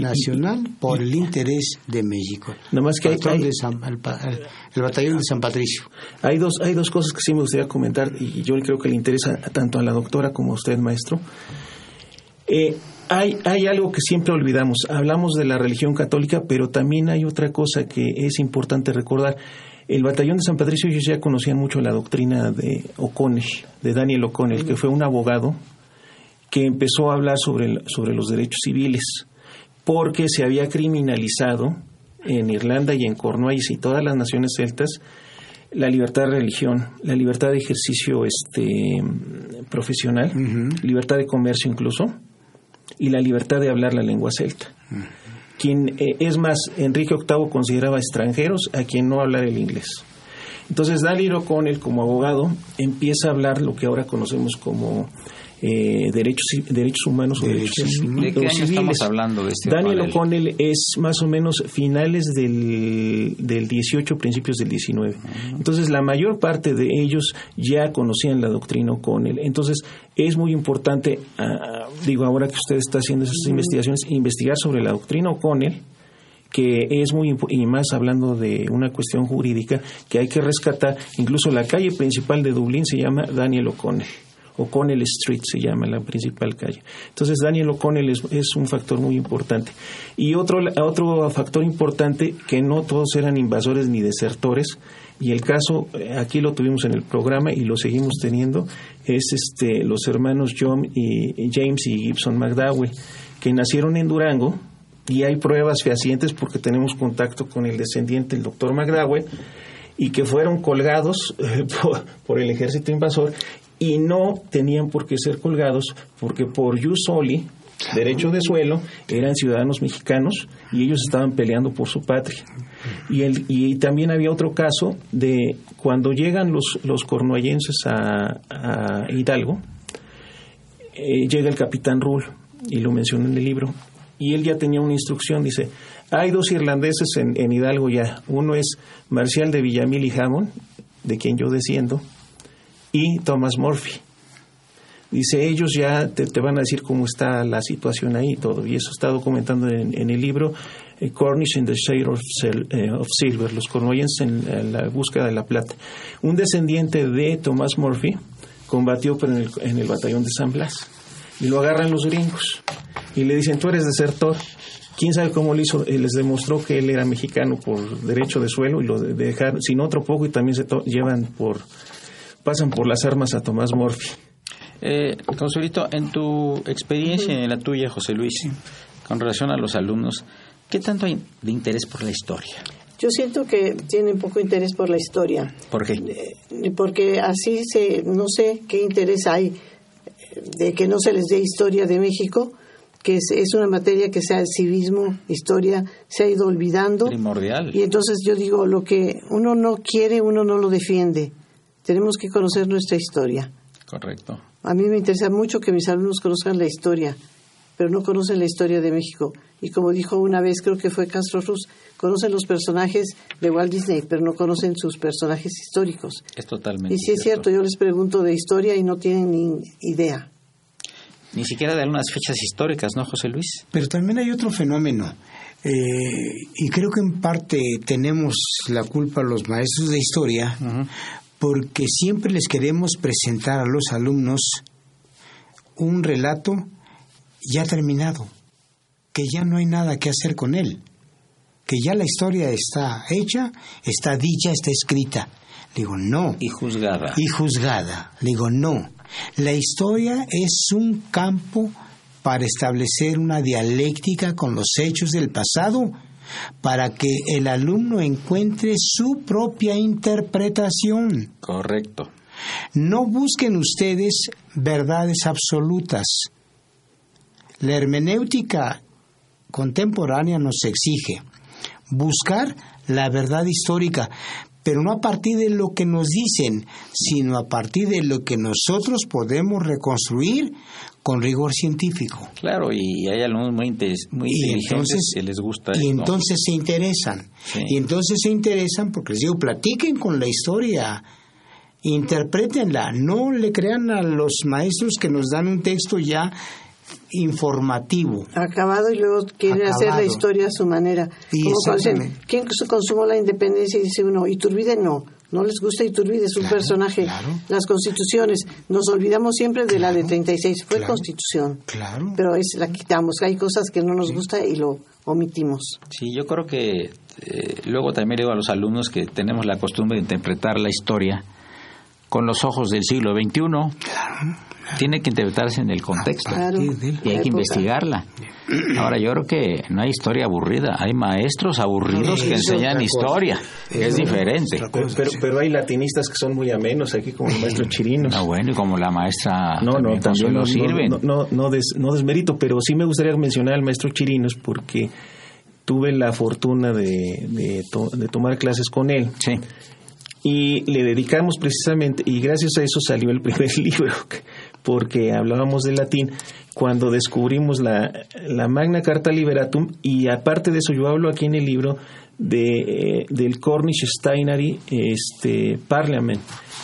nacional por el interés de México. Nada más que hay- hay- de San- el, pa- el- el batallón de San Patricio. Hay dos, hay dos cosas que sí me gustaría comentar y yo creo que le interesa tanto a la doctora como a usted, maestro. Eh, hay, hay algo que siempre olvidamos. Hablamos de la religión católica, pero también hay otra cosa que es importante recordar. El batallón de San Patricio ellos ya conocían mucho la doctrina de O'Connell, de Daniel O'Connell, que fue un abogado que empezó a hablar sobre, el- sobre los derechos civiles, porque se había criminalizado en Irlanda y en Cornualles y todas las naciones celtas la libertad de religión, la libertad de ejercicio este, profesional, libertad de comercio incluso, y la libertad de hablar la lengua celta. Quien, eh, es más, Enrique VIII consideraba extranjeros a quien no hablar el inglés. Entonces, Daniel O'Connell, como abogado, empieza a hablar lo que ahora conocemos como eh, derechos, derechos humanos o derechos, Derechos ci- ¿De qué año civiles. estamos hablando de este Daniel O'Connell? Es más o menos finales del, del 18, principios del 19. Entonces, la mayor parte de ellos ya conocían la doctrina O'Connell. Entonces, es muy importante, ah, digo, ahora que usted está haciendo esas investigaciones, investigar sobre la doctrina O'Connell que es muy y más hablando de una cuestión jurídica que hay que rescatar, incluso la calle principal de Dublín se llama Daniel O'Connell. O'Connell Street se llama la principal calle. Entonces Daniel O'Connell es, un factor muy importante. Y otro, otro factor importante, que no todos eran invasores ni desertores, y el caso, eh, aquí lo tuvimos en el programa y lo seguimos teniendo, es este, los hermanos John y, James y Gibson McDowell, que nacieron en Durango, y hay pruebas fehacientes porque tenemos contacto con el descendiente, el doctor McDowell, y que fueron colgados eh, por el ejército invasor y no tenían por qué ser colgados porque por jus soli, derecho de suelo, eran ciudadanos mexicanos y ellos estaban peleando por su patria. Y, el, y también había otro caso de cuando llegan los, los cornuallenses a, Hidalgo, eh, llega el capitán Rull, y lo menciona en el libro, y él ya tenía una instrucción, dice, hay dos irlandeses en, en Hidalgo ya, uno es Marcial de Villamil y Hammond, de quien yo desciendo, y Thomas Murphy. Dice, ellos ya te, te van a decir cómo está la situación ahí y todo, y eso está documentando en, en el libro eh, Cornish in the Shade of, eh, of Silver, los cornuallenses en, en la búsqueda de la plata. Un descendiente de Thomas Murphy combatió en el, en el batallón de San Blas y lo agarran los gringos y le dicen tú eres desertor quién sabe cómo lo hizo Eh, les demostró que él era mexicano por derecho de suelo y lo de- dejaron sin otro poco y también se llevan por pasan por las armas a Tomás Murphy Eh, Consuelito, en tu experiencia, en la tuya, José Luis, con relación a los alumnos, ¿qué tanto hay de interés por la historia? Yo siento que tienen poco interés por la historia, ¿Por qué? eh, porque así se, no sé qué interés hay eh, de que no se les dé historia de México, que es, es una materia que sea el civismo, historia, se ha ido olvidando. Primordial. Y entonces yo digo, lo que uno no quiere, uno no lo defiende. Tenemos que conocer nuestra historia. Correcto. A mí me interesa mucho que mis alumnos conozcan la historia, pero no conocen la historia de México. Y como dijo una vez, creo que fue Castro Ruz, conocen los personajes de Walt Disney, pero no conocen sus personajes históricos. Es totalmente Y si es cierto, yo les pregunto de historia y no tienen ni idea. Ni siquiera de algunas fechas históricas, ¿no, José Luis? Pero también hay otro fenómeno, eh, y creo que en parte tenemos la culpa los maestros de historia, porque siempre les queremos presentar a los alumnos un relato ya terminado, que ya no hay nada que hacer con él, que ya la historia está hecha, está dicha, está escrita. Le digo, no. Y juzgada. Y juzgada. Le digo, no. La historia es un campo para establecer una dialéctica con los hechos del pasado, para que el alumno encuentre su propia interpretación. Correcto. No busquen ustedes verdades absolutas. La hermenéutica contemporánea nos exige buscar la verdad histórica, pero no a partir de lo que nos dicen, sino a partir de lo que nosotros podemos reconstruir con rigor científico. Claro, y hay alumnos muy, interes- muy Y inteligentes entonces, que les gusta y esto. entonces se interesan. Sí. Y entonces se interesan porque les digo, platiquen con la historia, interprétenla, no le crean a los maestros que nos dan un texto ya informativo. acabado y luego quieren hacer la historia a su manera. Y Como. ¿quién se consumó la independencia? Y dice uno, Iturbide no, no les gusta Iturbide, es un Claro, personaje. claro. Las constituciones, nos olvidamos siempre de la de 36, fue claro. constitución, Claro. pero es la quitamos, hay cosas que no nos gusta y lo omitimos. Sí, yo creo que eh, luego también le digo a los alumnos que tenemos la costumbre de interpretar la historia con los ojos del siglo XXI. Tiene que interpretarse en el contexto Claro. partir del- y hay que investigarla. Ahora, yo creo que no hay historia aburrida, hay maestros aburridos Sí, que enseñan historia, que es diferente. Pero, pero, pero hay latinistas que son muy amenos aquí, como el maestro Chirinos. Ah, bueno, y como la maestra No, no, también no, sirven. no, no, no, des- no desmerito, pero sí me gustaría mencionar al maestro Chirinos porque tuve la fortuna de, de, to- de tomar clases con él Sí, y le dedicamos precisamente, y gracias a eso salió el primer libro, porque hablábamos de latín cuando descubrimos la, Magna Carta Liberatum y aparte de eso yo hablo aquí en el libro de, eh, del Cornish Steinery este, Parliament,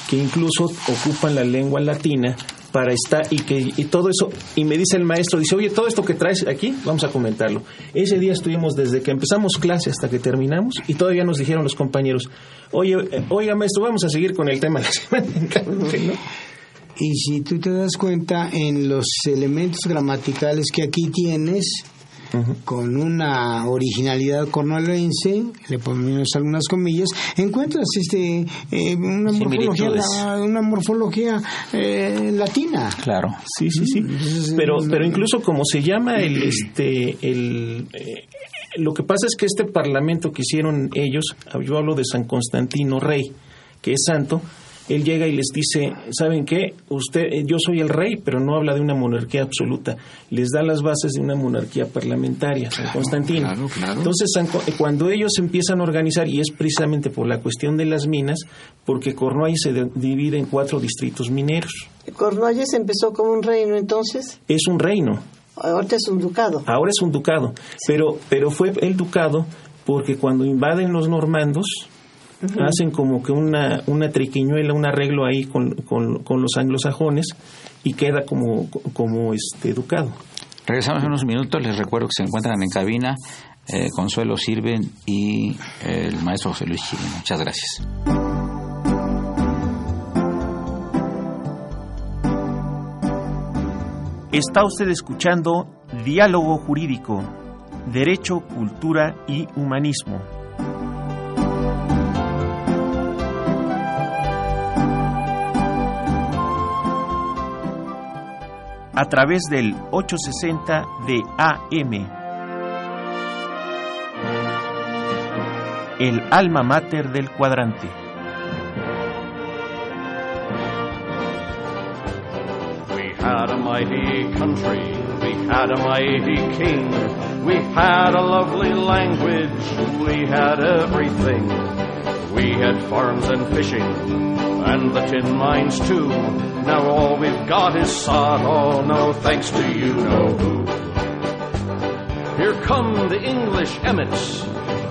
que incluso ocupan la lengua latina para estar y que y todo eso y me dice el maestro dice oye todo esto que traes aquí vamos a comentarlo ese día estuvimos desde que empezamos clase hasta que terminamos y todavía nos dijeron los compañeros oye eh, oiga maestro vamos a seguir con el tema la semana entrante", ¿no? Y si tú te das cuenta en los elementos gramaticales que aquí tienes, con una originalidad cornolense, le ponemos algunas comillas, encuentras este eh, una morfología, una morfología eh, latina. claro. Sí, sí, sí. Entonces, Pero, eh, pero incluso como se llama el, este, el, eh, lo que pasa es que este parlamento que hicieron ellos, yo hablo de San Constantino Rey, que es santo, él llega y les dice, ¿saben qué? Usted, eh, yo soy el rey, pero no habla de una monarquía absoluta. Les da las bases de una monarquía parlamentaria, San Constantino. claro, claro. Entonces, eh, cuando ellos empiezan a organizar, y es precisamente por la cuestión de las minas, porque Cornualles se de- divide en cuatro distritos mineros. Cornualles empezó como un reino entonces, Es un reino, ahorita es un ducado. ahora es un ducado, pero, pero fue el ducado porque cuando invaden los normandos, hacen como que una, una triquiñuela, un arreglo ahí con, con- con los anglosajones y queda como, como este ducado. Regresamos en unos minutos. Les recuerdo que se encuentran en cabina eh, Consuelo Sirven y eh, el maestro José Luis Chirino. Muchas gracias. Está usted escuchando Diálogo Jurídico, Derecho, Cultura y Humanismo. A través del 860 de AM. El alma mater del cuadrante. We had a mighty country, we had a mighty king, we had a lovely language, we had everything. We had farms and fishing, and the tin mines too. Now all we've got is sod, oh no thanks to you know who. Here come the English emmets,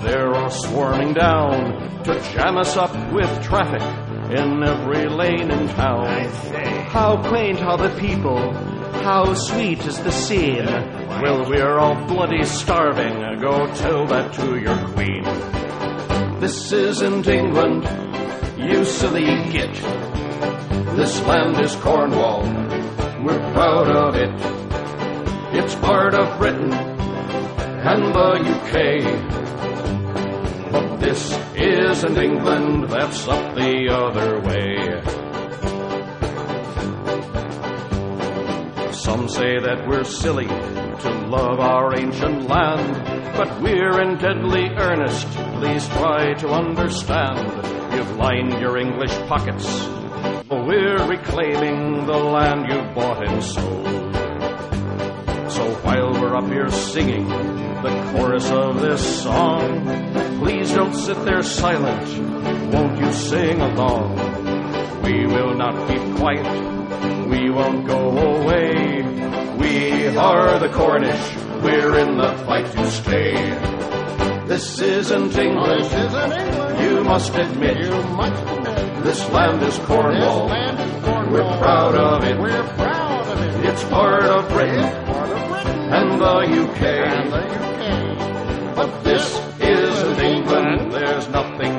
they're all swarming down to jam us up with traffic in every lane in town. How quaint are the people, how sweet is the scene. Well, we're all bloody starving, go tell that to your queen. This isn't England, you silly git. This land is Cornwall, we're proud of it. It's part of Britain and the UK. But this isn't England, that's up the other way. Some say that we're silly to love our ancient land, but we're in deadly earnest. Please try to understand. You've lined your English pockets. but we're reclaiming the land you bought and sold. So while we're up here singing the chorus of this song, please don't sit there silent. Won't you sing along? We will not keep quiet. We won't go away. We are the Cornish. We're in the fight to stay. This isn't England. This isn't England. You must admit. You must admit. This land is Cornwall. This land is Cornwall. We're proud of it. We're proud of it. It's part of Britain part of Britain and the UK. and the UK. But this isn't England. There's nothing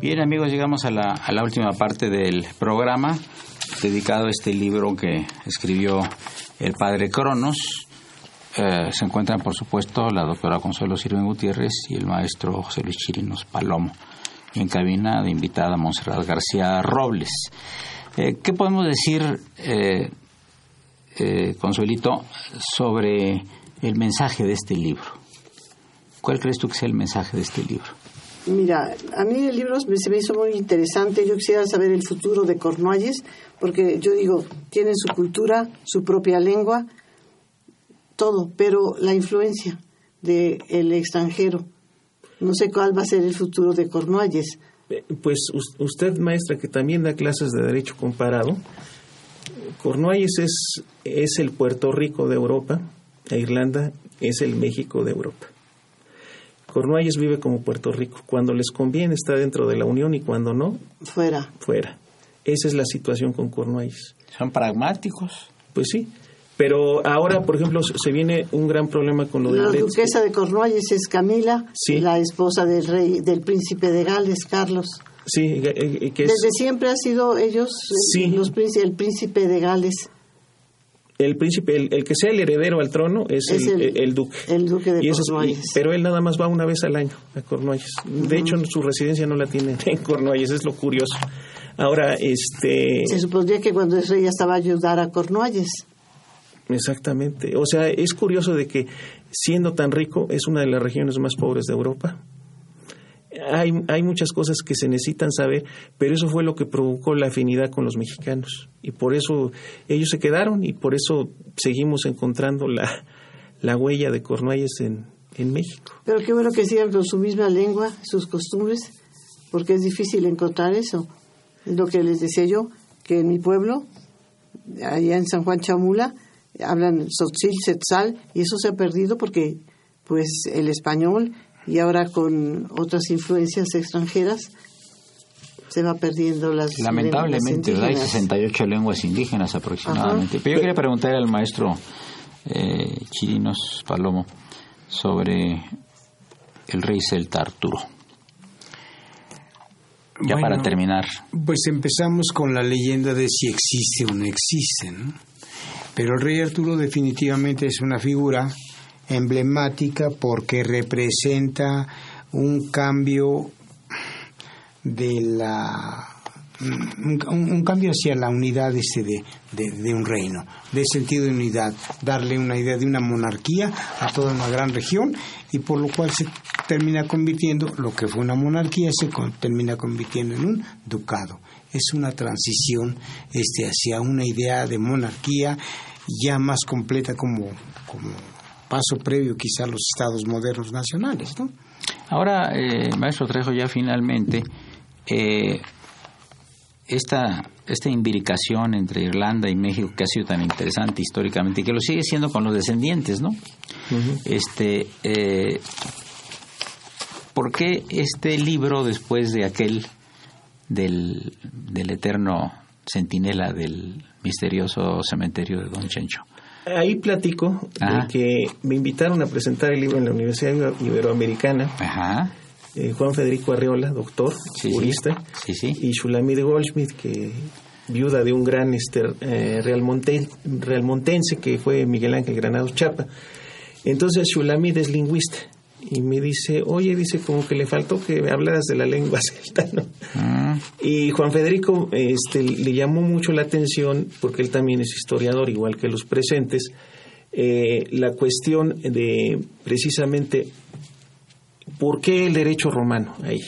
Bien amigos, llegamos a la, última parte del programa dedicado a este libro que escribió el padre Cronos. Eh, se encuentran, por supuesto, la doctora Consuelo Sirven Gutiérrez y el maestro José Luis Chirinos Palomo. Y en cabina de invitada Monserrat García Robles. Eh, ¿Qué podemos decir, eh, Consuelito, sobre el mensaje de este libro? ¿Cuál crees tú que sea el mensaje de este libro? Mira, a mí el libro se me hizo muy interesante. Yo quisiera saber el futuro de Cornualles, porque yo digo, tienen su cultura, su propia lengua, todo, pero la influencia del extranjero. No sé cuál va a ser el futuro de Cornualles. Eh, Pues us- usted, maestra, que también da clases de Derecho Comparado, Cornualles es, es el Puerto Rico de Europa, e Irlanda es el México de Europa. Cornualles vive como Puerto Rico. Cuando les conviene está dentro de la Unión y cuando no, Fuera. fuera. Esa es la situación con Cornualles. Son pragmáticos. Pues sí. Pero ahora, por ejemplo, se viene un gran problema con lo La del duquesa de Cornualles es Camila, Sí. la esposa del rey, del príncipe de Gales, Carlos. Sí, eh, eh, que es Desde siempre ha sido ellos eh, Sí. los el príncipe de Gales, el príncipe, el, el que sea el heredero al trono es, Es el, el- el duque. el duque de Y ese es- Cornualles. y- pero él nada más va una vez al año a Cornualles. De hecho, su residencia no la tiene en Cornualles, es lo curioso. Ahora, este, Se supondría que cuando es rey ya estaba a ayudar a Cornualles. exactamente. O sea, es curioso de que siendo tan rico es una de las regiones más pobres de Europa. Hay, hay muchas cosas que se necesitan saber, pero eso fue lo que provocó la afinidad con los mexicanos. Y por eso ellos se quedaron y por eso seguimos encontrando la, la huella de Cornualles en, en México. Pero qué bueno que sigan con su misma lengua, sus costumbres, porque es difícil encontrar eso. Es lo que les decía yo, que en mi pueblo, allá en San Juan Chamula, hablan Sotzil, Setzal, y eso se ha perdido porque pues el español y ahora con otras influencias extranjeras se va perdiendo las Lamentablemente, lenguas ¿verdad? hay indígenas. 68 lenguas indígenas aproximadamente. Ajá. Pero yo quería preguntar al maestro eh, Chirinos Palomo sobre el rey celta Arturo. Ya Bueno, para terminar, Pues empezamos con la leyenda de si existe o no existe, ¿no? Pero el rey Arturo definitivamente es una figura emblemática porque representa un cambio de la un, cambio hacia la unidad este de, de- un reino, de sentido de unidad, darle una idea de una monarquía a toda una gran región y por lo cual se termina convirtiendo, lo que fue una monarquía se termina convirtiendo en un ducado. Es una transición este, hacia una idea de monarquía ya más completa como, como paso previo quizá a los estados modernos nacionales, ¿no? ahora, eh, maestro Trejo, ya finalmente, eh, esta, esta imbricación entre Irlanda y México que ha sido tan interesante históricamente y que lo sigue siendo con los descendientes, ¿no? Este, eh, ¿por qué este libro después de aquel del, del eterno centinela del misterioso cementerio de Don Chencho? Ahí platico de que me invitaron a presentar el libro en la Universidad Iber- Iberoamericana. Ajá. eh, Juan Federico Arriola, doctor, Sí, sí. jurista, Sí, sí. y Shulamit Goldschmidt, que viuda de un gran este, eh, realmonte- realmontense que fue Miguel Ángel Granados Chapa. Entonces Shulamit es lingüista y me dice, oye, dice, como que le faltó que me hablaras de la lengua celta, ¿no? Mm, Y Juan Federico este, le llamó mucho la atención, porque él también es historiador, igual que los presentes, eh, la cuestión de precisamente por qué el derecho romano ahí,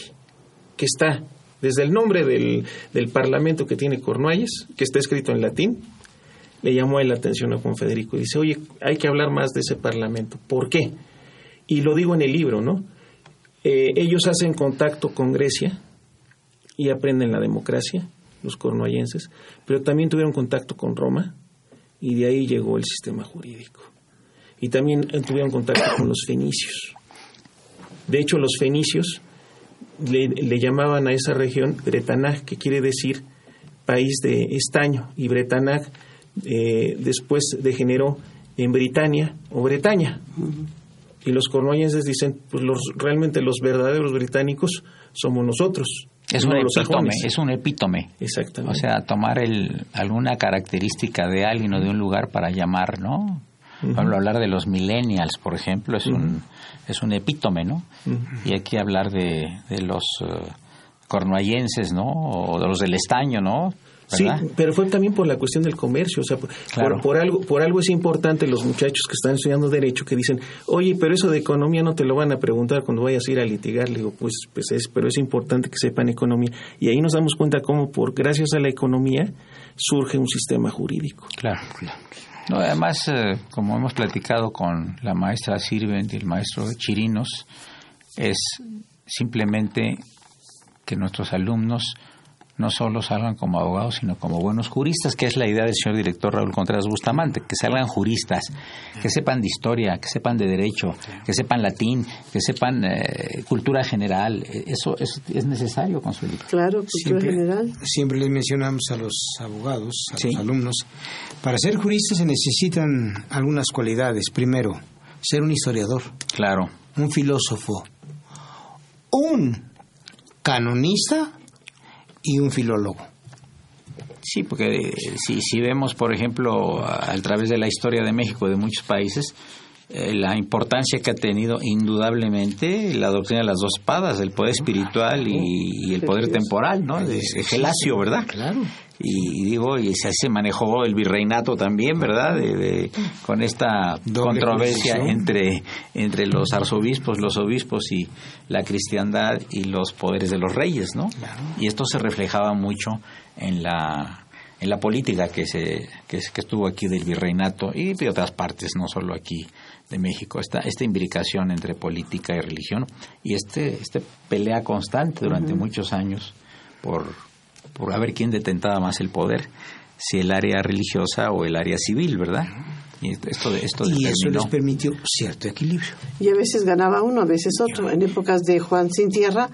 que está desde el nombre del, del parlamento que tiene Cornualles, que está escrito en latín, le llamó la atención a Juan Federico y dice, oye, hay que hablar más de ese parlamento. ¿Por qué? Y lo digo en el libro, ¿no? Eh, ellos hacen contacto con Grecia y aprenden la democracia, los cornuallenses, pero también tuvieron contacto con Roma y de ahí llegó el sistema jurídico. Y también eh, tuvieron contacto con los fenicios. De hecho, los fenicios le, llamaban a esa región Bretanag, que quiere decir país de estaño, y Bretanag eh, después degeneró en Britania o Bretaña. Y los cornuallenses dicen, pues los, realmente los verdaderos británicos somos nosotros. Es no un epítome, es un epítome. Exactamente. O sea, tomar el, alguna característica de alguien o de un lugar para llamar, ¿no? Por ejemplo, hablar de los millennials, por ejemplo, es un es un epítome, ¿no? Y hay que hablar de, de los eh, cornuallenses, ¿no? O de los del estaño, ¿no? Sí, pero fue también por la cuestión del comercio, o sea, por, Claro. por, por algo, por algo es importante los muchachos que están estudiando derecho que dicen, oye, pero eso de economía no te lo van a preguntar cuando vayas a ir a litigar. Le digo, pues, pues es, pero es importante que sepan economía. Y ahí nos damos cuenta cómo, por gracias a la economía, surge un sistema jurídico. Claro, claro. No, además, eh, como hemos platicado con la maestra Sirvent y el maestro Chirinos, es simplemente que nuestros alumnos no solo salgan como abogados, sino como buenos juristas, que es la idea del señor director Raúl Contreras Bustamante, que salgan juristas, que sepan de historia, que sepan de derecho, que sepan latín, que sepan eh, cultura general. Eh, Eso, eso es necesario, Consuelito. Claro, cultura general. siempre les mencionamos a los abogados, a Sí. los alumnos, para ser juristas se necesitan algunas cualidades. Primero, ser un historiador, Claro. un filósofo, un canonista y un filólogo. Sí, porque eh, si, si vemos, por ejemplo, a, a través de la historia de México, de muchos países, eh, la importancia que ha tenido indudablemente la doctrina de las dos espadas, el poder espiritual y, y el poder temporal, ¿no? De, de Gelasio, ¿verdad? Claro. Y, y digo, y se, se manejó el virreinato también, ¿verdad? De, de- con esta Doble controversia entre, entre los arzobispos, los obispos y la cristiandad y los poderes de los reyes, ¿no? Y esto se reflejaba mucho en la en la política que se que, que estuvo aquí del virreinato y de otras partes, no solo aquí de México, esta esta imbricación entre política y religión y este este pelea constante durante muchos años por por a ver quién detentaba más el poder, si el área religiosa o el área civil, ¿verdad? Y esto esto Y eso les permitió cierto equilibrio. Y a veces ganaba uno, a veces otro. En épocas de Juan Sin Tierra,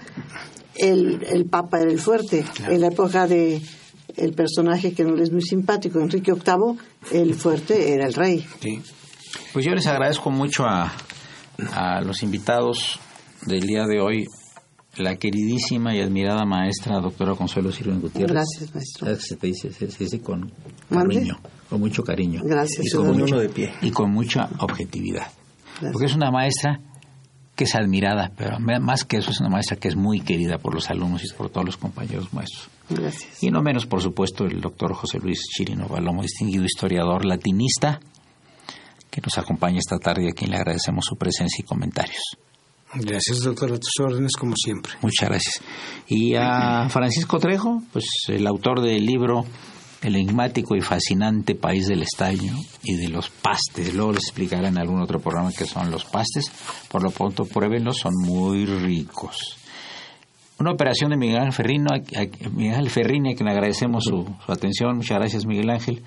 el, el Papa era el fuerte. En la época de el personaje que no le es muy simpático, Enrique VIII, el fuerte era el rey. Sí. Pues yo les agradezco mucho a, a los invitados del día de hoy, la queridísima y admirada maestra doctora Consuelo Sirven Gutiérrez. Gracias, maestro. ¿Sabes que Se te dice, se, se dice con cariño, con mucho cariño. Gracias, Y con, mucho- de pie. y con mucha objetividad. Gracias. Porque es una maestra que es admirada, pero más que eso es una maestra que es muy querida por los alumnos y por todos los compañeros maestros. Gracias. Y no menos, por supuesto, el doctor José Luis Chirino Balomo, distinguido historiador latinista, que nos acompaña esta tarde y a quien le agradecemos su presencia y comentarios. Gracias, doctor, a tus órdenes, como siempre. Muchas gracias. Y a Francisco Trejo, pues el autor del libro El enigmático y fascinante país del estaño y de los pastes. Luego les explicaré en algún otro programa qué son los pastes. Por lo pronto, pruébenlos, son muy ricos. Una operación de Miguel Ángel Ferrino, a, Miguel Ferrini, a quien agradecemos su, atención. Muchas gracias, Miguel Ángel.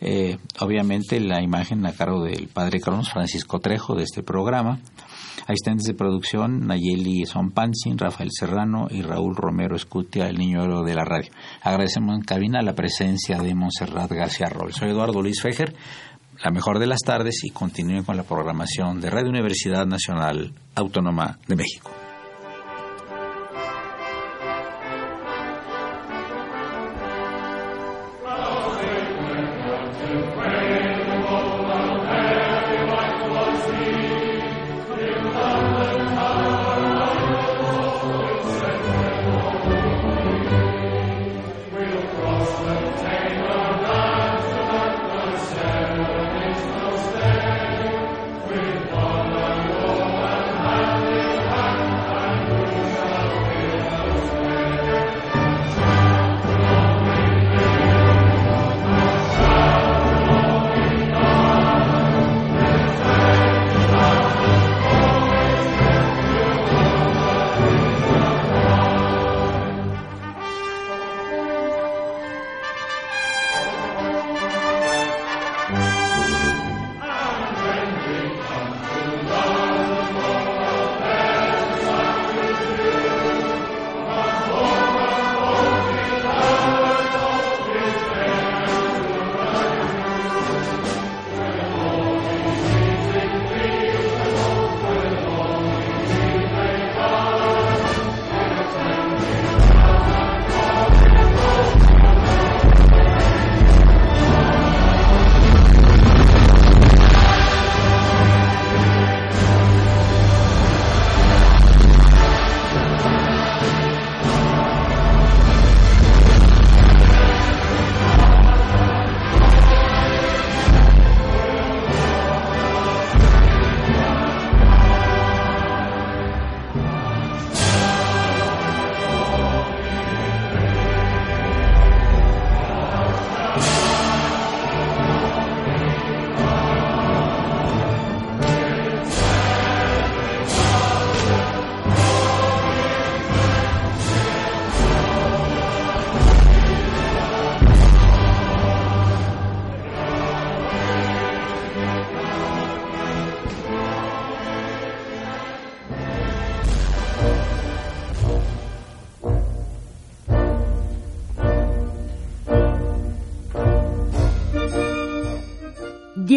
Eh, obviamente, la imagen a cargo del padre Cronos, Francisco Trejo, de este programa. Asistentes de producción, Nayeli Sonpansin, Rafael Serrano y Raúl Romero Escutia, el niño de la radio. Agradecemos en cabina la presencia de Montserrat García Roll. Soy Eduardo Luis Fejer, la mejor de las tardes y continúen con la programación de Radio Universidad Nacional Autónoma de México.